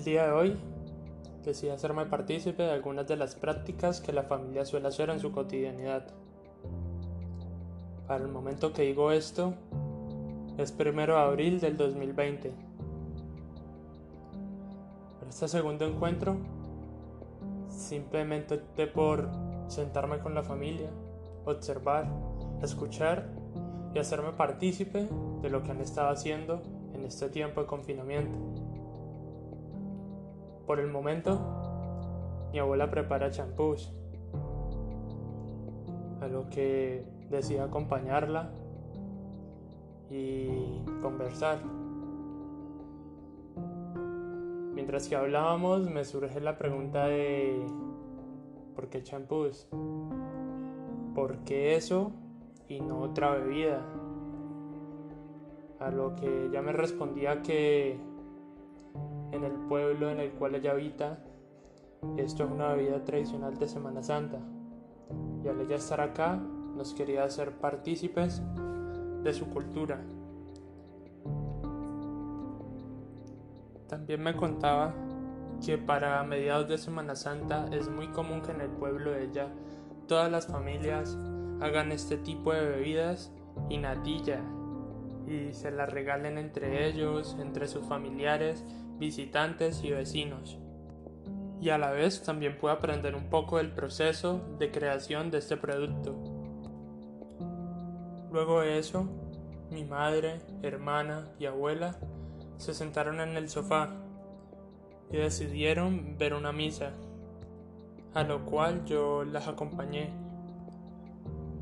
El día de hoy decidí hacerme partícipe de algunas de las prácticas que la familia suele hacer en su cotidianidad. Para el momento que digo esto, es primero de abril del 2020. Para este segundo encuentro, simplemente opté por sentarme con la familia, observar, escuchar y hacerme partícipe de lo que han estado haciendo en este tiempo de confinamiento. Por el momento, mi abuela prepara champús, a lo que decidí acompañarla y conversar. Mientras que hablábamos me surge la pregunta de ¿por qué champús? ¿Por qué eso y no otra bebida? A lo que ella me respondía que en el pueblo en el cual ella habita, esto es una bebida tradicional de Semana Santa. Y al ella estar acá, nos quería hacer partícipes de su cultura. También me contaba que para mediados de Semana Santa es muy común que en el pueblo de ella todas las familias hagan este tipo de bebidas y natilla y se las regalen entre ellos, entre sus familiares, visitantes y vecinos. Y a la vez también puede aprender un poco del proceso de creación de este producto. Luego de eso, mi madre, hermana y abuela se sentaron en el sofá y decidieron ver una misa, a lo cual yo las acompañé.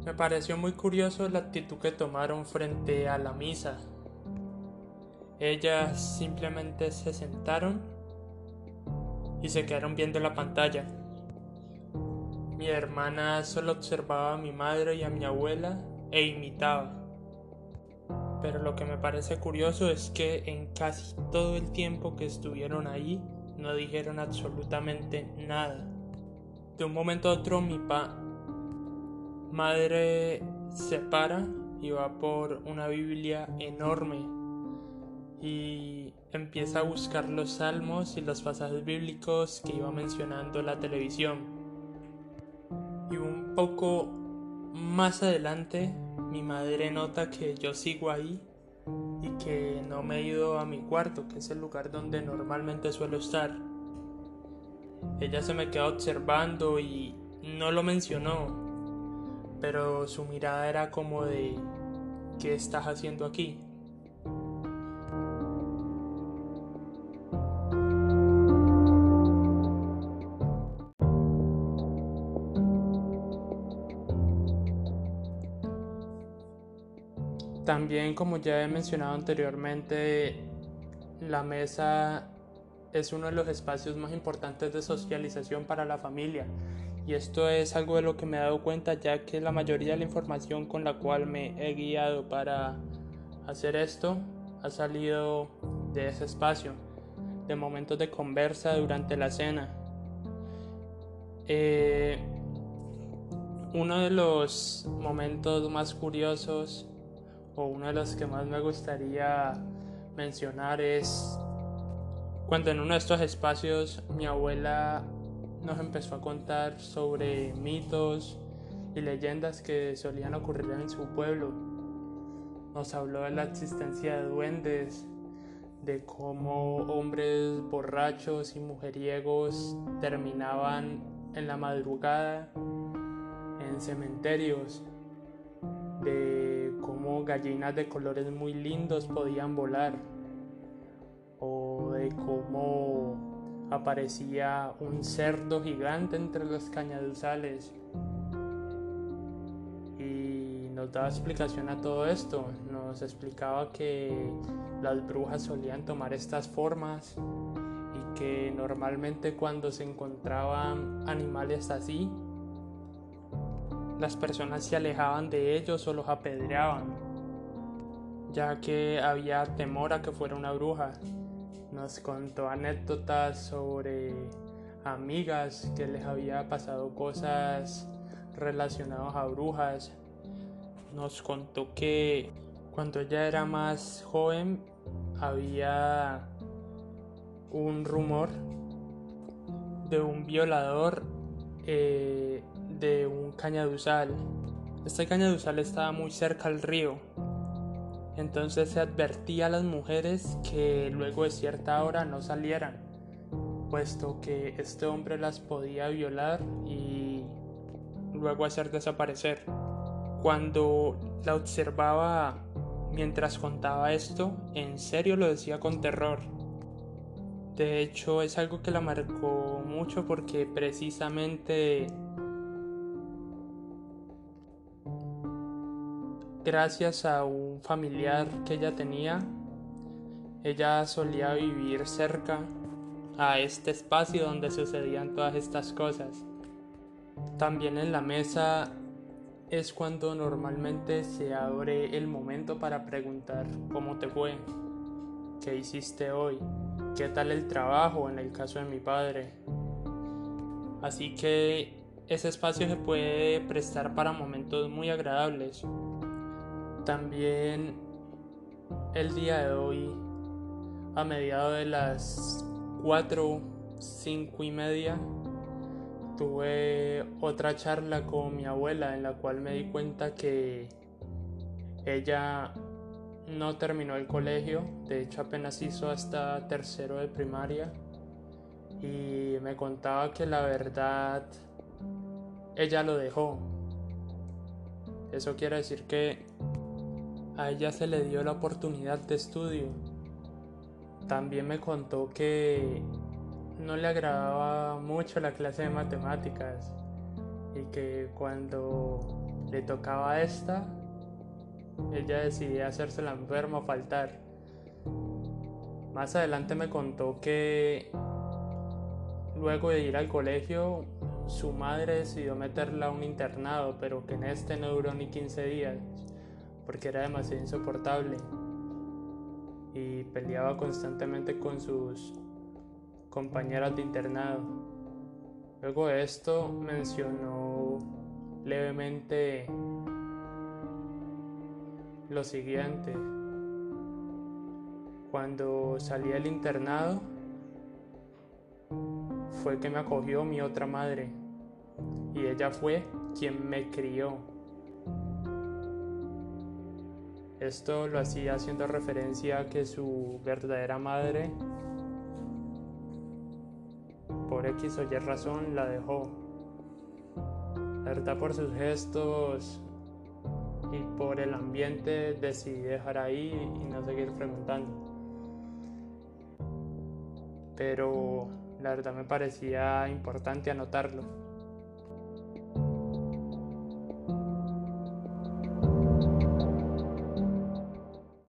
Me pareció muy curioso la actitud que tomaron frente a la misa. Ellas simplemente se sentaron y se quedaron viendo la pantalla. Mi hermana solo observaba a mi madre y a mi abuela e imitaba. Pero lo que me parece curioso es que en casi todo el tiempo que estuvieron ahí no dijeron absolutamente nada. De un momento a otro mi pa madre se para y va por una Biblia enorme y empieza a buscar los salmos y los pasajes bíblicos que iba mencionando la televisión. Y un poco más adelante mi madre nota que yo sigo ahí y que no me he ido a mi cuarto, que es el lugar donde normalmente suelo estar. Ella se me queda observando y no lo mencionó, pero su mirada era como de ¿qué estás haciendo aquí? También, como ya he mencionado anteriormente, la mesa es uno de los espacios más importantes de socialización para la familia y esto es algo de lo que me he dado cuenta ya que la mayoría de la información con la cual me he guiado para hacer esto ha salido de ese espacio, de momentos de conversa durante la cena. Eh, uno de los momentos más curiosos o uno de los que más me gustaría mencionar es cuando en uno de estos espacios mi abuela nos empezó a contar sobre mitos y leyendas que solían ocurrir en su pueblo. Nos habló de la existencia de duendes, de cómo hombres borrachos y mujeriegos terminaban en la madrugada en cementerios, de cómo gallinas de colores muy lindos podían volar, de cómo aparecía un cerdo gigante entre los cañaduzales y nos daba explicación a todo esto. Nos explicaba que las brujas solían tomar estas formas y que normalmente cuando se encontraban animales así, las personas se alejaban de ellos o los apedreaban, ya que había temor a que fuera una bruja. Nos contó anécdotas sobre amigas que les había pasado cosas relacionadas a brujas. Nos contó que cuando ella era más joven había un rumor de un violador eh, de un cañaduzal. Este cañaduzal estaba muy cerca al río. Entonces se advertía a las mujeres que luego de cierta hora no salieran, puesto que este hombre las podía violar y luego hacer desaparecer. Cuando la observaba mientras contaba esto, en serio lo decía con terror. De hecho, es algo que la marcó mucho porque precisamente gracias a un familiar que ella tenía, ella solía vivir cerca a este espacio donde sucedían todas estas cosas. También en la mesa es cuando normalmente se abre el momento para preguntar cómo te fue, qué hiciste hoy, qué tal el trabajo en el caso de mi padre. Así que ese espacio se puede prestar para momentos muy agradables. También el día de hoy, a mediados de las 4, 5 y media, tuve otra charla con mi abuela en la cual me di cuenta que ella no terminó el colegio, de hecho apenas hizo hasta tercero de primaria y me contaba que la verdad ella lo dejó. Eso quiere decir que a ella se le dio la oportunidad de estudio. También me contó que no le agradaba mucho la clase de matemáticas y que cuando le tocaba esta, ella decidía hacerse la enferma o faltar. Más adelante me contó que luego de ir al colegio, su madre decidió meterla a un internado, pero que en este no duró ni 15 días, porque era demasiado insoportable y peleaba constantemente con sus compañeras de internado. Luego de esto mencionó levemente lo siguiente. Cuando salí del internado fue que me acogió mi otra madre y ella fue quien me crió. Esto lo hacía haciendo referencia a que su verdadera madre por X o Y razón la dejó. La verdad por sus gestos y por el ambiente decidí dejar ahí y no seguir preguntando. Pero la verdad me parecía importante anotarlo.